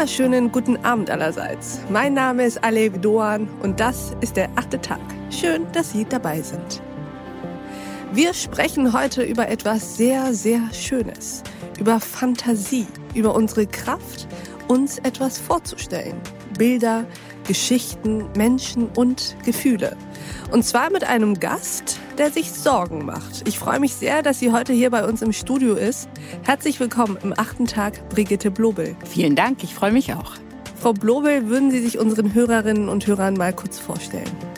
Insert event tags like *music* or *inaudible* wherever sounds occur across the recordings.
wunderschönen guten Abend allerseits. Mein Name ist Alev Doan und das ist der achte Tag. Schön, dass Sie dabei sind. Wir sprechen heute über etwas sehr, sehr Schönes. Über Fantasie, über unsere Kraft, uns etwas vorzustellen. Bilder, Geschichten, Menschen und Gefühle. Und zwar mit einem Gast, der sich Sorgen macht. Ich freue mich sehr, dass sie heute hier bei uns im Studio ist. Herzlich willkommen im achten Tag, Brigitte Blobel. Vielen Dank, ich freue mich auch. Frau Blobel, würden Sie sich unseren Hörerinnen und Hörern mal kurz vorstellen?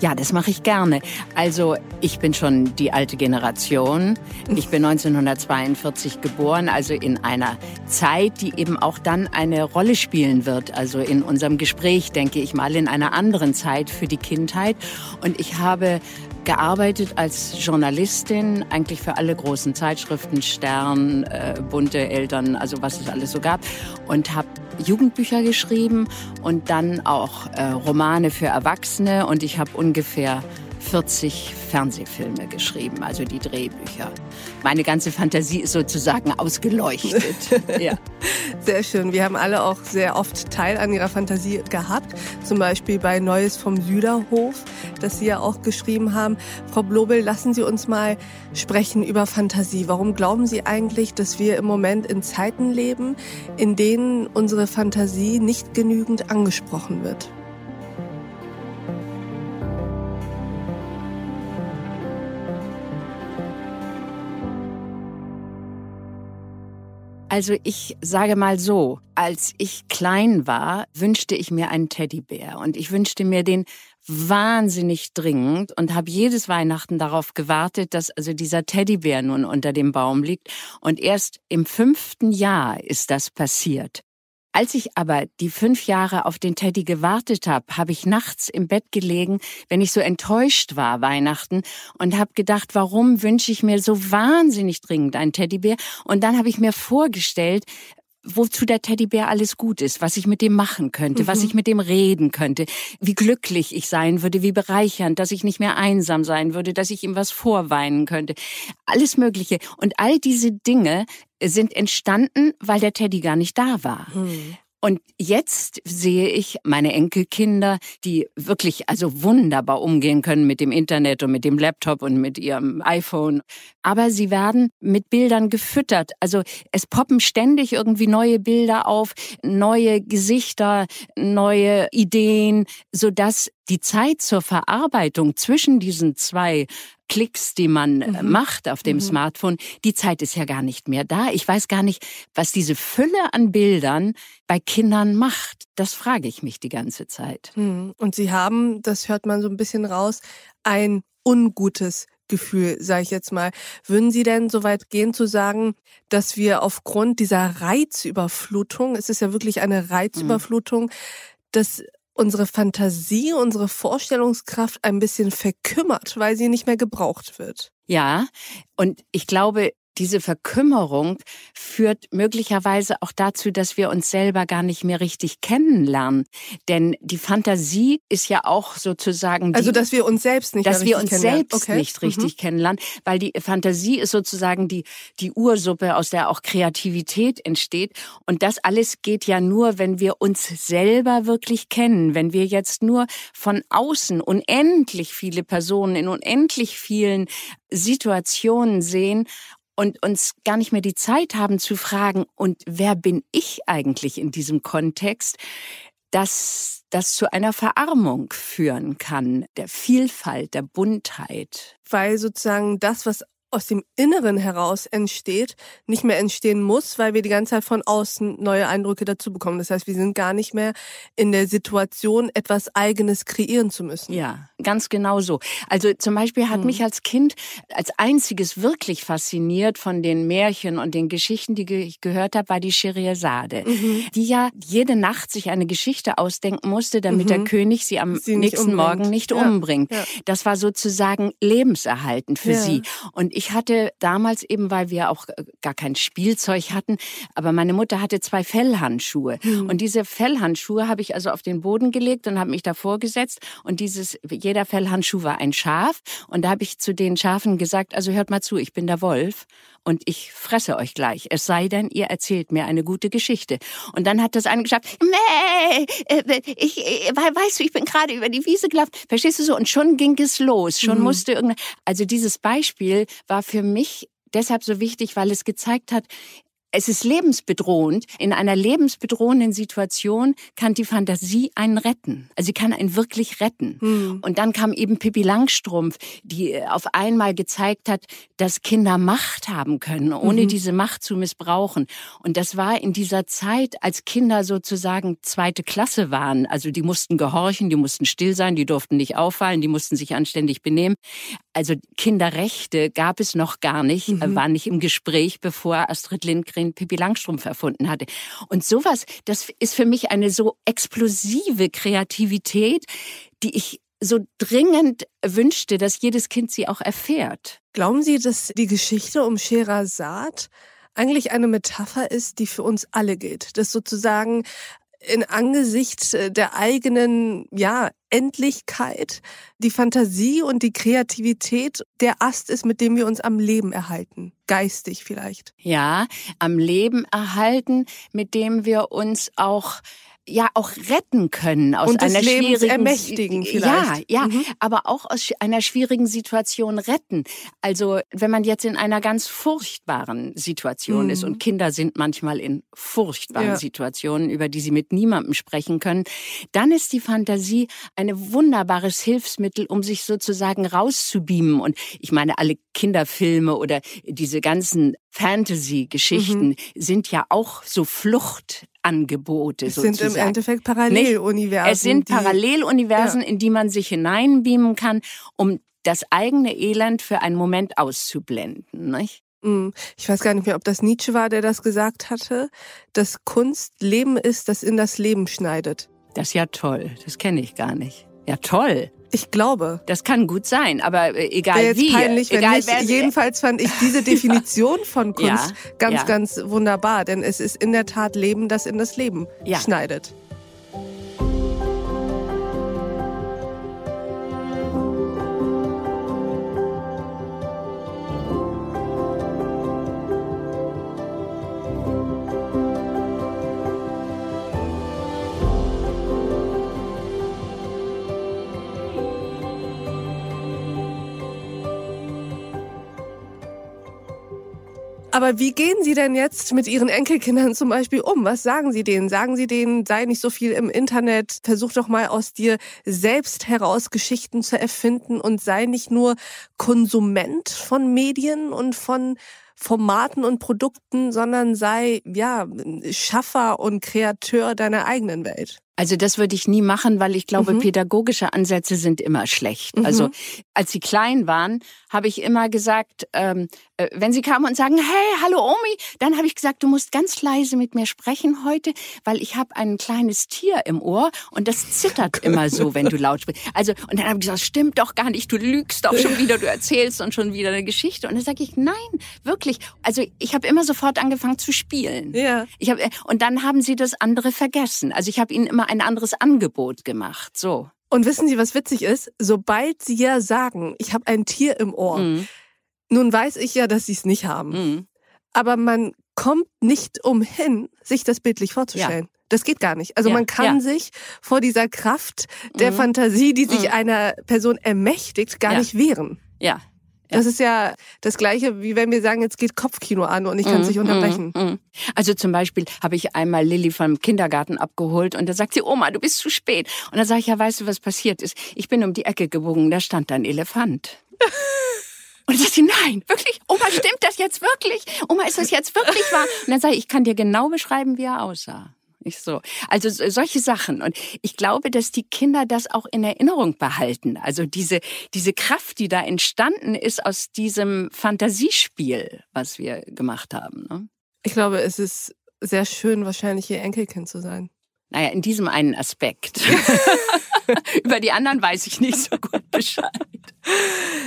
Ja, das mache ich gerne. Also ich bin schon die alte Generation. Ich bin 1942 geboren, also in einer Zeit, die eben auch dann eine Rolle spielen wird. Also in unserem Gespräch, denke ich mal, in einer anderen Zeit für die Kindheit. Und ich habe gearbeitet als Journalistin, eigentlich für alle großen Zeitschriften, Stern, äh, bunte Eltern, also was es alles so gab. Und habe Jugendbücher geschrieben und dann auch äh, Romane für Erwachsene. Und ich habe ungefähr 40 Fernsehfilme geschrieben, also die Drehbücher. Meine ganze Fantasie ist sozusagen ausgeleuchtet. *laughs* ja. Sehr schön. Wir haben alle auch sehr oft Teil an ihrer Fantasie gehabt. Zum Beispiel bei Neues vom Süderhof, das Sie ja auch geschrieben haben. Frau Blobel, lassen Sie uns mal sprechen über Fantasie. Warum glauben Sie eigentlich, dass wir im Moment in Zeiten leben, in denen unsere Fantasie nicht genügend angesprochen wird? Also ich sage mal so, als ich klein war, wünschte ich mir einen Teddybär und ich wünschte mir den wahnsinnig dringend und habe jedes Weihnachten darauf gewartet, dass also dieser Teddybär nun unter dem Baum liegt und erst im fünften Jahr ist das passiert. Als ich aber die fünf Jahre auf den Teddy gewartet habe, habe ich nachts im Bett gelegen, wenn ich so enttäuscht war Weihnachten und habe gedacht, warum wünsche ich mir so wahnsinnig dringend einen Teddybär? Und dann habe ich mir vorgestellt, wozu der Teddybär alles gut ist, was ich mit dem machen könnte, mhm. was ich mit dem reden könnte, wie glücklich ich sein würde, wie bereichernd, dass ich nicht mehr einsam sein würde, dass ich ihm was vorweinen könnte. Alles Mögliche. Und all diese Dinge sind entstanden, weil der Teddy gar nicht da war. Hm. Und jetzt sehe ich meine Enkelkinder, die wirklich also wunderbar umgehen können mit dem Internet und mit dem Laptop und mit ihrem iPhone. Aber sie werden mit Bildern gefüttert. Also es poppen ständig irgendwie neue Bilder auf, neue Gesichter, neue Ideen, sodass die Zeit zur Verarbeitung zwischen diesen zwei Klicks, die man äh, mhm. macht auf dem mhm. Smartphone, die Zeit ist ja gar nicht mehr da. Ich weiß gar nicht, was diese Fülle an Bildern bei Kindern macht. Das frage ich mich die ganze Zeit. Mhm. Und Sie haben, das hört man so ein bisschen raus, ein ungutes Gefühl, sage ich jetzt mal. Würden Sie denn so weit gehen zu sagen, dass wir aufgrund dieser Reizüberflutung, es ist ja wirklich eine mhm. Reizüberflutung, dass unsere Fantasie, unsere Vorstellungskraft ein bisschen verkümmert, weil sie nicht mehr gebraucht wird. Ja, und ich glaube, diese Verkümmerung führt möglicherweise auch dazu, dass wir uns selber gar nicht mehr richtig kennenlernen. Denn die Fantasie ist ja auch sozusagen. Die, also, dass wir uns selbst nicht Dass wir uns selbst okay. nicht richtig mhm. kennenlernen, weil die Fantasie ist sozusagen die, die Ursuppe, aus der auch Kreativität entsteht. Und das alles geht ja nur, wenn wir uns selber wirklich kennen. Wenn wir jetzt nur von außen unendlich viele Personen in unendlich vielen Situationen sehen und uns gar nicht mehr die Zeit haben zu fragen, und wer bin ich eigentlich in diesem Kontext, dass das zu einer Verarmung führen kann, der Vielfalt, der Buntheit. Weil sozusagen das, was aus dem Inneren heraus entsteht, nicht mehr entstehen muss, weil wir die ganze Zeit von außen neue Eindrücke dazu bekommen. Das heißt, wir sind gar nicht mehr in der Situation, etwas Eigenes kreieren zu müssen. Ja, ganz genau so. Also zum Beispiel hat hm. mich als Kind als einziges wirklich fasziniert von den Märchen und den Geschichten, die ich gehört habe, war die Scheherazade, mhm. die ja jede Nacht sich eine Geschichte ausdenken musste, damit mhm. der König sie am sie nächsten nicht Morgen nicht ja. umbringt. Ja. Das war sozusagen lebenserhaltend für ja. sie. Und ich hatte damals eben, weil wir auch äh, gar kein Spielzeug hatten, aber meine Mutter hatte zwei Fellhandschuhe. Mhm. Und diese Fellhandschuhe habe ich also auf den Boden gelegt und habe mich davor gesetzt. Und dieses, jeder Fellhandschuh war ein Schaf. Und da habe ich zu den Schafen gesagt, also hört mal zu, ich bin der Wolf. und ich fresse euch gleich. Es sei denn, ihr erzählt mir eine gute Geschichte. Und dann hat das eine geschafft, Mäh, äh, ich, äh, weißt du, ich bin gerade über die Wiese gelaufen. Verstehst du so? Und schon ging es los. Schon mhm. musste irgendein, also dieses Beispiel war für mich deshalb so wichtig, weil es gezeigt hat, es ist lebensbedrohend. In einer lebensbedrohenden Situation kann die Fantasie einen retten. Also sie kann einen wirklich retten. Mhm. Und dann kam eben Pippi Langstrumpf, die auf einmal gezeigt hat, dass Kinder Macht haben können, ohne mhm. diese Macht zu missbrauchen. Und das war in dieser Zeit, als Kinder sozusagen zweite Klasse waren. Also die mussten gehorchen, die mussten still sein, die durften nicht auffallen, die mussten sich anständig benehmen. Also Kinderrechte gab es noch gar nicht, mhm. war nicht im Gespräch, bevor Astrid Lindgren Katrin Pippi Langstrumpf erfunden hatte. Und sowas, das ist für mich eine so explosive Kreativität, die ich so dringend wünschte, dass jedes Kind sie auch erfährt. Glauben Sie, dass die Geschichte um Scheherazade eigentlich eine Metapher ist, die für uns alle gilt? Dass sozusagen in Angesicht äh, der eigenen, ja, Endlichkeit, die Fantasie und die Kreativität der Ast ist, mit dem wir uns am Leben erhalten. Geistig vielleicht. Ja, am Leben erhalten, mit dem wir uns auch ja auch retten können aus und einer Lebens schwierigen ermächtigen vielleicht. Ja, ja, mhm. aber auch aus einer schwierigen Situation retten. Also, wenn man jetzt in einer ganz furchtbaren Situation mhm. ist und Kinder sind manchmal in furchtbaren ja. Situationen, über die sie mit niemandem sprechen können, dann ist die Fantasie ein wunderbares Hilfsmittel, um sich sozusagen rauszubeamen und ich meine alle Kinderfilme oder diese ganzen Fantasy-Geschichten mhm. sind ja auch so Fluchtangebote. Es sozusagen. sind im Endeffekt Paralleluniversen. Es sind Paralleluniversen, ja. in die man sich hineinbeamen kann, um das eigene Elend für einen Moment auszublenden. Nicht? Mhm. Ich weiß gar nicht mehr, ob das Nietzsche war, der das gesagt hatte, dass Kunst Leben ist, das in das Leben schneidet. Das ist ja toll. Das kenne ich gar nicht. Ja, toll. Ich glaube. Das kann gut sein, aber äh, egal jetzt wie. Peinlich, wenn egal, nicht. Jedenfalls fand ich diese *laughs* Definition von Kunst ja, ganz, ja. ganz wunderbar, denn es ist in der Tat Leben, das in das Leben ja. schneidet. Aber wie gehen Sie denn jetzt mit Ihren Enkelkindern zum Beispiel um? Was sagen Sie denen? Sagen Sie denen, sei nicht so viel im Internet, versuch doch mal aus dir selbst heraus Geschichten zu erfinden und sei nicht nur Konsument von Medien und von Formaten und Produkten, sondern sei, ja, Schaffer und Kreateur deiner eigenen Welt. Also das würde ich nie machen, weil ich glaube, mhm. pädagogische Ansätze sind immer schlecht. Mhm. Also als sie klein waren, habe ich immer gesagt, ähm, äh, wenn sie kamen und sagen, hey, hallo Omi, dann habe ich gesagt, du musst ganz leise mit mir sprechen heute, weil ich habe ein kleines Tier im Ohr und das zittert *laughs* immer so, wenn du laut sprichst. Also und dann habe ich gesagt, stimmt doch gar nicht, du lügst doch schon wieder, du erzählst und schon wieder eine Geschichte. Und dann sage ich, nein, wirklich. Also ich habe immer sofort angefangen zu spielen. Ja. Ich hab, äh, und dann haben sie das andere vergessen. Also ich habe ihnen immer ein anderes Angebot gemacht. So. Und wissen Sie, was witzig ist? Sobald Sie ja sagen, ich habe ein Tier im Ohr, mhm. nun weiß ich ja, dass Sie es nicht haben. Mhm. Aber man kommt nicht umhin, sich das bildlich vorzustellen. Ja. Das geht gar nicht. Also ja, man kann ja. sich vor dieser Kraft der mhm. Fantasie, die sich mhm. einer Person ermächtigt, gar nicht wehren. Ja, das ist ja das Gleiche, wie wenn wir sagen, jetzt geht Kopfkino an und ich kann es nicht mhm, unterbrechen. Mhm. Also zum Beispiel habe ich einmal Lilly vom Kindergarten abgeholt und da sagt sie, Oma, du bist zu spät. Und dann sage ich, ja, weißt du, was passiert ist? Ich bin um die Ecke gebogen, da stand ein Elefant. *laughs* Und dann sagt sie, nein, wirklich, Oma, stimmt das jetzt wirklich? Oma, ist das jetzt wirklich wahr? Und dann sage ich, ich kann dir genau beschreiben, wie er aussah. Ich so. Also solche Sachen. Und ich glaube, dass die Kinder das auch in Erinnerung behalten. Also diese, diese Kraft, die da entstanden ist aus diesem Fantasiespiel, was wir gemacht haben. Ne? Ich glaube, es ist sehr schön, wahrscheinlich ihr Enkelkind zu sein. Naja, in diesem einen Aspekt. *laughs* *laughs* Über die anderen weiß ich nicht so gut Bescheid.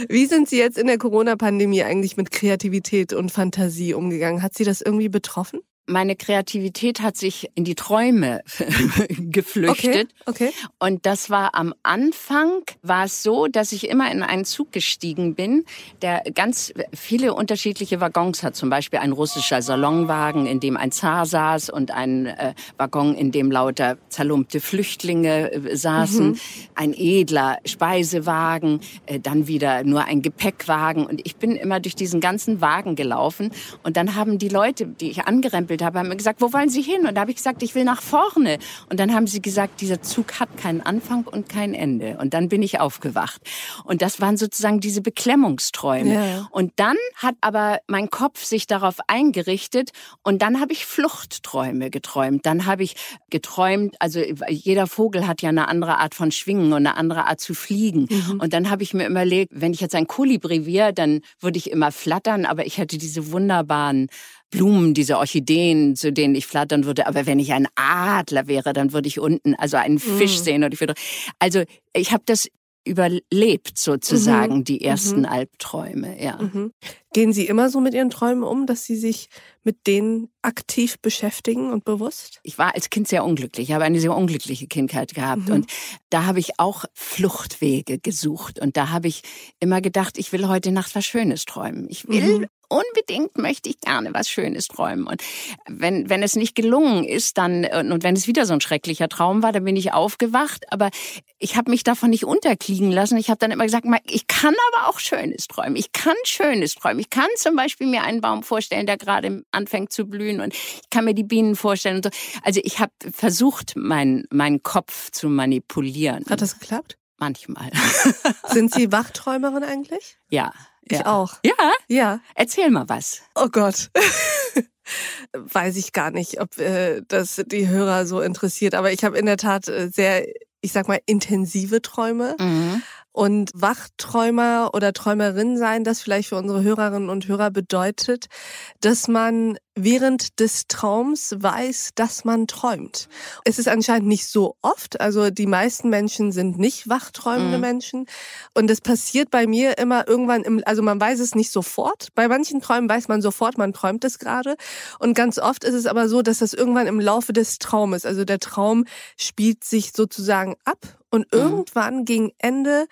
Wie sind Sie jetzt in der Corona-Pandemie eigentlich mit Kreativität und Fantasie umgegangen? Hat Sie das irgendwie betroffen? Meine Kreativität hat sich in die Träume *laughs* geflüchtet. Okay, okay. Und das war am Anfang, war es so, dass ich immer in einen Zug gestiegen bin, der ganz viele unterschiedliche Waggons hat. Zum Beispiel ein russischer Salonwagen, in dem ein Zar saß und ein äh, Waggon, in dem lauter zerlumpte Flüchtlinge äh, saßen. Mhm. Ein edler Speisewagen, äh, dann wieder nur ein Gepäckwagen. Und ich bin immer durch diesen ganzen Wagen gelaufen. Und dann haben die Leute, die ich angerempelt getrampelt habe, haben mir gesagt, wo wollen Sie hin? Und da habe ich gesagt, ich will nach vorne. Und dann haben sie gesagt, dieser Zug hat keinen Anfang und kein Ende. Und dann bin ich aufgewacht. Und das waren sozusagen diese Beklemmungsträume. Ja. Und dann hat aber mein Kopf sich darauf eingerichtet und dann habe ich Fluchtträume geträumt. Dann habe ich geträumt, also jeder Vogel hat ja eine andere Art von Schwingen und eine andere Art zu fliegen. Mhm. Und dann habe ich mir überlegt, wenn ich jetzt ein Kolibri wäre, dann würde ich immer flattern, aber ich hätte diese wunderbaren Blumen, diese Orchideen, zu denen ich flattern würde. Aber wenn ich ein Adler wäre, dann würde ich unten also einen Fisch mhm. sehen. Und ich würde, also ich habe das überlebt sozusagen mhm. die ersten mhm. Albträume. Ja. Mhm. Gehen Sie immer so mit Ihren Träumen um, dass Sie sich mit denen aktiv beschäftigen und bewusst? Ich war als Kind sehr unglücklich. Ich habe eine sehr unglückliche Kindheit gehabt mhm. und da habe ich auch Fluchtwege gesucht und da habe ich immer gedacht, ich will heute Nacht was Schönes träumen. Ich will mhm unbedingt möchte ich gerne was Schönes träumen. Und wenn, wenn es nicht gelungen ist, dann, und wenn es wieder so ein schrecklicher Traum war, dann bin ich aufgewacht. Aber ich habe mich davon nicht unterkriegen lassen. Ich habe dann immer gesagt, ich kann aber auch Schönes träumen. Ich kann Schönes träumen. Ich kann zum Beispiel mir einen Baum vorstellen, der gerade anfängt zu blühen und ich kann mir die Bienen vorstellen und so. Also ich habe versucht, meinen mein Kopf zu manipulieren. Hat das geklappt? Manchmal. *laughs* *laughs* Sind Sie Wachträumerin eigentlich? Ja. Ich ja. auch. Ja? Ja. Erzähl mal was. Oh Gott. *laughs* Weiß ich gar nicht, ob äh, das die Hörer so interessiert. Aber ich habe in der Tat äh, sehr, ich sag mal, intensive Träume. Mhm. Und Wachträumer oder Träumerin sein, das vielleicht für unsere Hörerinnen und Hörer bedeutet, dass man während des Traums weiß, dass man träumt. Es ist anscheinend nicht so oft, also die meisten Menschen sind nicht wachträumende mhm. Menschen und es passiert bei mir immer irgendwann im, also man weiß es nicht sofort. Bei manchen Träumen weiß man sofort, man träumt es gerade und ganz oft ist es aber so, dass das irgendwann im Laufe des Traumes, also der Traum spielt sich sozusagen ab und mhm. irgendwann gegen Ende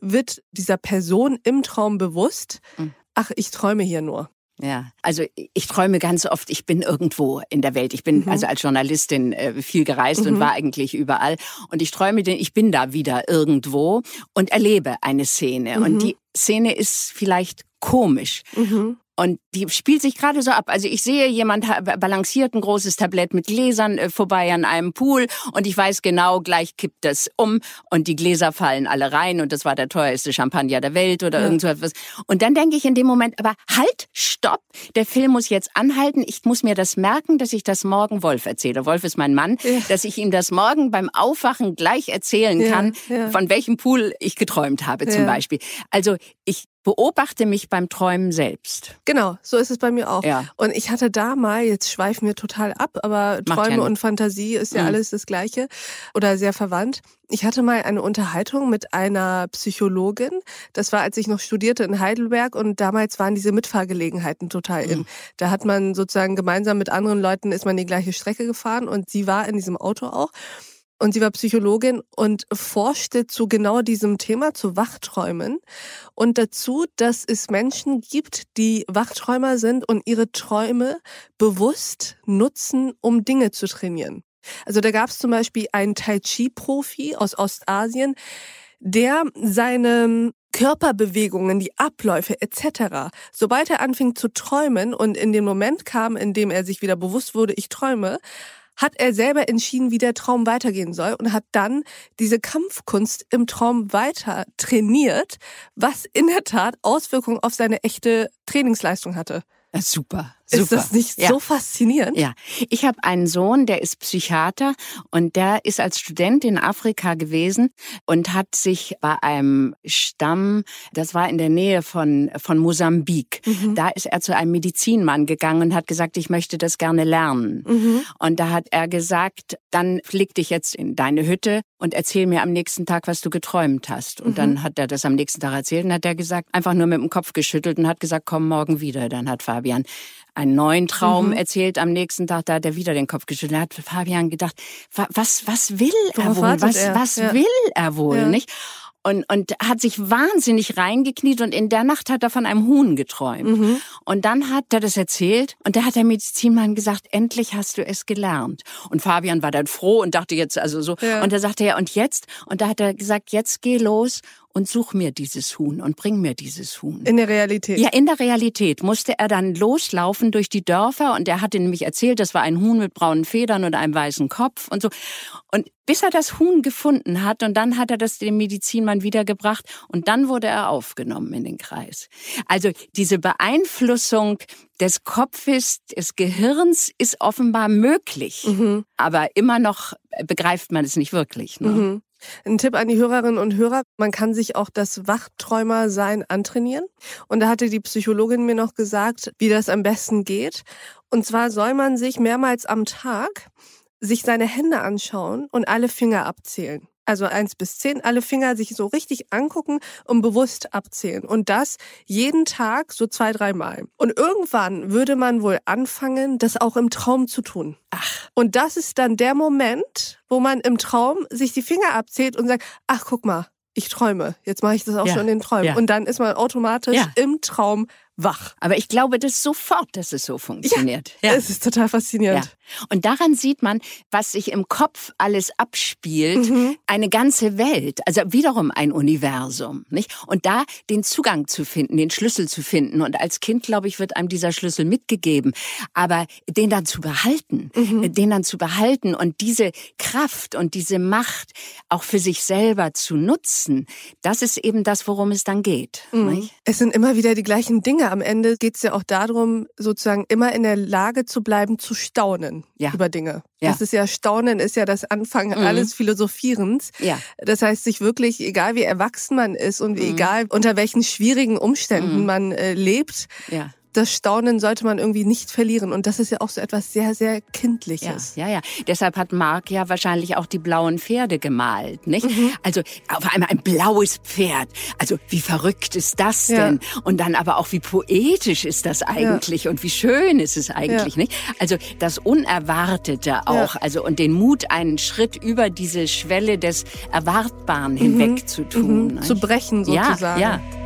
wird dieser Person im Traum bewusst, mhm. ach, ich träume hier nur. Ja, also ich träume ganz oft, ich bin irgendwo in der Welt. Ich bin mhm. also als Journalistin äh, viel gereist mhm. und war eigentlich überall. Und ich träume, ich bin da wieder irgendwo und erlebe eine Szene. Mhm. Und die Szene ist vielleicht komisch. Mhm. Und die spielt sich gerade so ab. Also ich sehe, jemand balanciert ein großes Tablett mit Gläsern äh, vorbei an einem Pool und ich weiß genau, gleich kippt das um und die Gläser fallen alle rein und das war der teuerste Champagner der Welt oder ja. irgend so etwas. Und dann denke ich in dem Moment, aber halt, stopp, der Film muss jetzt anhalten. Ich muss mir das merken, dass ich das morgen Wolf erzähle. Wolf ist mein Mann, ja. dass ich ihm das morgen beim Aufwachen gleich erzählen kann, ja, von welchem Pool ich geträumt habe zum Beispiel. Also ich beobachte mich beim Träumen selbst. Genau, so ist es bei mir auch. Ja. Und ich hatte da mal, jetzt schweifen wir total ab, aber Macht Träume ja und Fantasie ist ja mhm. alles das Gleiche oder sehr verwandt. Ich hatte mal eine Unterhaltung mit einer Psychologin. Das war, als ich noch studierte in Heidelberg und damals waren diese Mitfahrgelegenheiten total in. Mhm. Da hat man sozusagen gemeinsam mit anderen Leuten ist man die gleiche Strecke gefahren und sie war in diesem Auto auch. Und sie war Psychologin und forschte zu genau diesem Thema, zu Wachträumen und dazu, dass es Menschen gibt, die Wachträumer sind und ihre Träume bewusst nutzen, um Dinge zu trainieren. Also da gab es zum Beispiel einen Tai Chi-Profi aus Ostasien, der seine Körperbewegungen, die Abläufe etc. Sobald er anfing zu träumen und in den Moment kam, in dem er sich wieder bewusst wurde, ich träume, hat er selber entschieden, wie der Traum weitergehen soll und hat dann diese Kampfkunst im Traum weiter trainiert, was in der Tat Auswirkungen auf seine echte Trainingsleistung hatte. Super. Super. Ist das nicht ja. so faszinierend? Ja. Ich habe einen Sohn, der ist Psychiater und der ist als Student in Afrika gewesen und hat sich bei einem Stamm, das war in der Nähe von, von Mosambik, mhm. da ist er zu einem Medizinmann gegangen und hat gesagt, ich möchte das gerne lernen. Mhm. Und da hat er gesagt, dann flieg dich jetzt in deine Hütte und erzähl mir am nächsten Tag, was du geträumt hast. Und mhm. dann hat er das am nächsten Tag erzählt und hat er gesagt, einfach nur mit dem Kopf geschüttelt und hat gesagt, komm morgen wieder. Dann hat Fabian einen neuen Traum mhm. erzählt am nächsten Tag, da hat er wieder den Kopf geschüttelt. Da hat Fabian gedacht, was, was will er wohl? Was, er? was ja. will er wohl, ja. nicht? und, und hat sich wahnsinnig reingekniet und in der Nacht hat er von einem Huhn geträumt. Mhm. Und dann hat er das erzählt und da hat der Medizinmann gesagt, endlich hast du es gelernt. Und Fabian war dann froh und dachte jetzt also so. Ja. Und da sagte er, und jetzt? Und da hat er gesagt, jetzt geh los und such mir dieses Huhn und bring mir dieses Huhn. In der Realität? Ja, in der Realität musste er dann loslaufen durch die Dörfer und er hatte nämlich erzählt, das war ein Huhn mit braunen Federn und einem weißen Kopf und so. Und bis er das Huhn gefunden hat und dann hat er das dem Medizinmann wiedergebracht und dann wurde er aufgenommen in den Kreis. Also diese Beeinflussung des Kopfes, des Gehirns ist offenbar möglich, mhm. aber immer noch begreift man es nicht wirklich. Ne? Mhm. Ein Tipp an die Hörerinnen und Hörer, man kann sich auch das Wachträumersein antrainieren. Und da hatte die Psychologin mir noch gesagt, wie das am besten geht. Und zwar soll man sich mehrmals am Tag sich seine Hände anschauen und alle Finger abzählen also eins bis zehn, alle Finger sich so richtig angucken und bewusst abzählen. Und das jeden Tag so zwei, dreimal. Und irgendwann würde man wohl anfangen, das auch im Traum zu tun. Ach. Und das ist dann der Moment, wo man im Traum sich die Finger abzählt und sagt, ach, guck mal, ich träume. Jetzt mache ich das auch ja. schon in den Träumen. Ja. Und dann ist man automatisch ja. im Traum wach. Aber ich glaube das sofort, dass es so funktioniert. Ja, ja. Es ist total faszinierend. Ja. Und daran sieht man, was sich im Kopf alles abspielt, mhm. eine ganze Welt, also wiederum ein Universum, nicht? Und da den Zugang zu finden, den Schlüssel zu finden. Und als Kind, glaube ich, wird einem dieser Schlüssel mitgegeben. Aber den dann zu behalten, mhm. den dann zu behalten und diese Kraft und diese Macht auch für sich selber zu nutzen, das ist eben das, worum es dann geht. Mhm. Es sind immer wieder die gleichen Dinge am Ende geht es ja auch darum, sozusagen immer in der Lage zu bleiben, zu staunen ja. über Dinge. Ja. Das ist ja Staunen, ist ja das Anfang mhm. alles Philosophierens. Ja. Das heißt, sich wirklich, egal wie erwachsen man ist und mhm. egal unter welchen schwierigen Umständen mhm. man äh, lebt, ja das Staunen sollte man irgendwie nicht verlieren. Und das ist ja auch so etwas sehr, sehr Kindliches. Ja, ja. ja. Deshalb hat Marc ja wahrscheinlich auch die blauen Pferde gemalt, nicht? Mhm. Also auf einmal ein blaues Pferd. Also wie verrückt ist das denn? Ja. Und dann aber auch wie poetisch ist das eigentlich ja. und wie schön ist es eigentlich, nicht? Also das Unerwartete auch, also und den Mut, einen Schritt über diese Schwelle des Erwartbaren mhm. hinweg zu tun. Mhm. Zu brechen sozusagen. Ja, ja.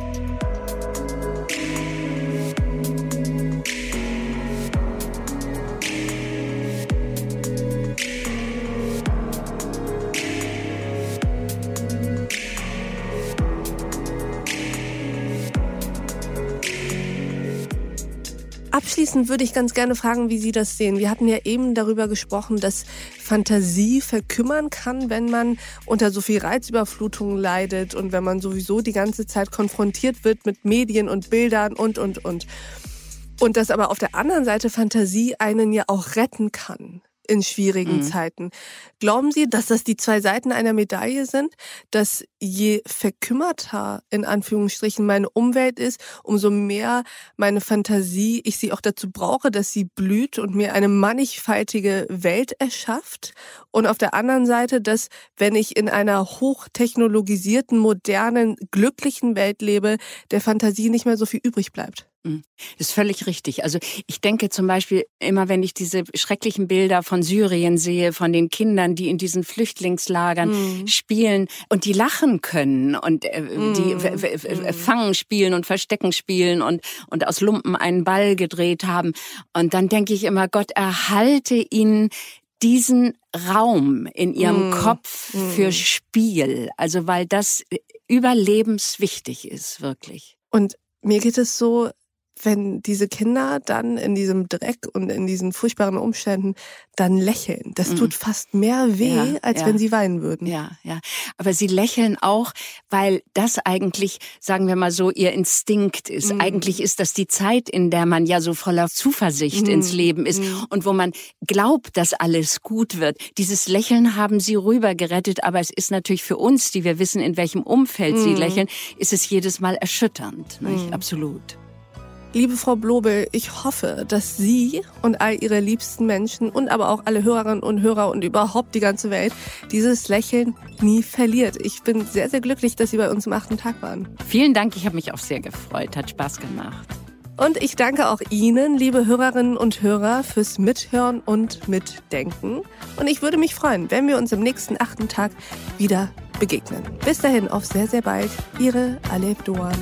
Abschließend würde ich ganz gerne fragen, wie Sie das sehen. Wir hatten ja eben darüber gesprochen, dass Fantasie verkümmern kann, wenn man unter so viel Reizüberflutung leidet und wenn man sowieso die ganze Zeit konfrontiert wird mit Medien und Bildern und, und, und. Und dass aber auf der anderen Seite Fantasie einen ja auch retten kann in schwierigen mhm. Zeiten. Glauben Sie, dass das die zwei Seiten einer Medaille sind, dass je verkümmerter in Anführungsstrichen meine Umwelt ist, umso mehr meine Fantasie ich sie auch dazu brauche, dass sie blüht und mir eine mannigfaltige Welt erschafft? Und auf der anderen Seite, dass wenn ich in einer hochtechnologisierten, modernen, glücklichen Welt lebe, der Fantasie nicht mehr so viel übrig bleibt? Das ist völlig richtig. Also ich denke zum Beispiel immer, wenn ich diese schrecklichen Bilder von Syrien sehe, von den Kindern, die in diesen Flüchtlingslagern mm. spielen und die lachen können und äh, mm. die mm. fangen spielen und verstecken spielen und, und aus Lumpen einen Ball gedreht haben. Und dann denke ich immer, Gott erhalte ihnen diesen Raum in ihrem. Kopf für. Spiel. Also weil das überlebenswichtig ist, wirklich. Und mir geht es so, wenn diese Kinder dann in diesem Dreck und in diesen furchtbaren Umständen dann lächeln. Das mhm. tut fast mehr weh, ja, als ja. wenn sie weinen würden. Ja, ja. Aber sie lächeln auch, weil das eigentlich, sagen wir mal so, ihr Instinkt ist. Mhm. Eigentlich ist das die Zeit, in der man ja so voller Zuversicht mhm. ins Leben ist mhm. und wo man glaubt, dass alles gut wird. Dieses Lächeln haben sie rübergerettet, aber es ist natürlich für uns, die wir wissen, in welchem Umfeld sie mhm. lächeln, ist es jedes Mal erschütternd. Nicht? Mhm. Absolut. Liebe Frau Blobel, ich hoffe, dass Sie und all Ihre liebsten Menschen und aber auch alle Hörerinnen und Hörer und überhaupt die ganze Welt dieses Lächeln nie verliert. Ich bin sehr, sehr glücklich, dass Sie bei uns am achten Tag waren. Vielen Dank, ich habe mich auch sehr gefreut. Hat Spaß gemacht. Und ich danke auch Ihnen, liebe Hörerinnen und Hörer, fürs Mithören und Mitdenken. Und ich würde mich freuen, wenn wir uns im nächsten achten Tag wieder begegnen. Bis dahin, auf sehr, sehr bald. Ihre Aleb Doan.